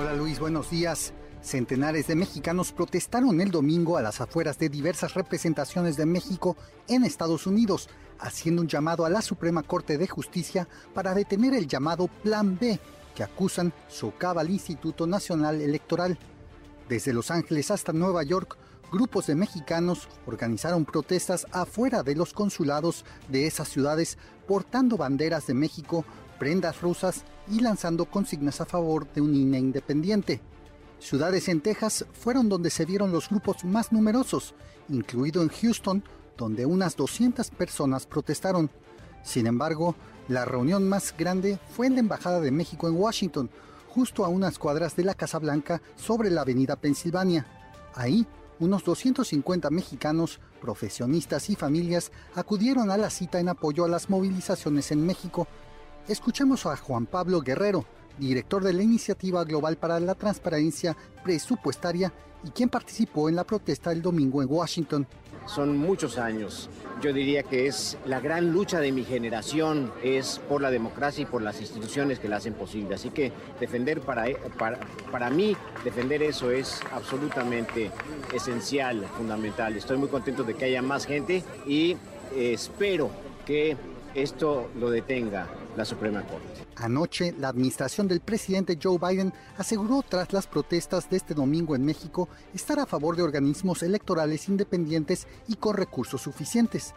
Hola Luis, buenos días. Centenares de mexicanos protestaron el domingo a las afueras de diversas representaciones de México en Estados Unidos, haciendo un llamado a la Suprema Corte de Justicia para detener el llamado Plan B, que acusan socava al Instituto Nacional Electoral. Desde Los Ángeles hasta Nueva York, grupos de mexicanos organizaron protestas afuera de los consulados de esas ciudades portando banderas de México, prendas rusas y lanzando consignas a favor de un INE independiente. Ciudades en Texas fueron donde se vieron los grupos más numerosos, incluido en Houston, donde unas 200 personas protestaron. Sin embargo, la reunión más grande fue en la Embajada de México en Washington, justo a unas cuadras de la Casa Blanca sobre la Avenida Pensilvania. Ahí, unos 250 mexicanos, profesionistas y familias acudieron a la cita en apoyo a las movilizaciones en México. Escuchemos a Juan Pablo Guerrero, director de la Iniciativa Global para la Transparencia Presupuestaria y quien participó en la protesta el domingo en Washington. Son muchos años. Yo diría que es la gran lucha de mi generación, es por la democracia y por las instituciones que la hacen posible. Así que defender para, para, para mí, defender eso es absolutamente esencial, fundamental. Estoy muy contento de que haya más gente y espero que esto lo detenga la Suprema Corte. Anoche, la administración del presidente Joe Biden aseguró tras las protestas de este domingo en México estar a favor de organismos electorales independientes y con recursos suficientes.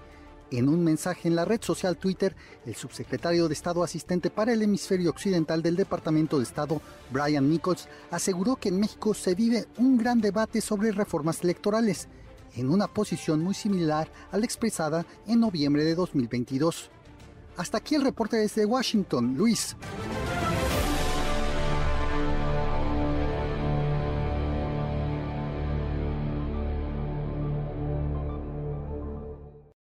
En un mensaje en la red social Twitter, el subsecretario de Estado asistente para el hemisferio occidental del Departamento de Estado, Brian Nichols, aseguró que en México se vive un gran debate sobre reformas electorales, en una posición muy similar a la expresada en noviembre de 2022. Hasta aquí el reporte desde Washington, Luis.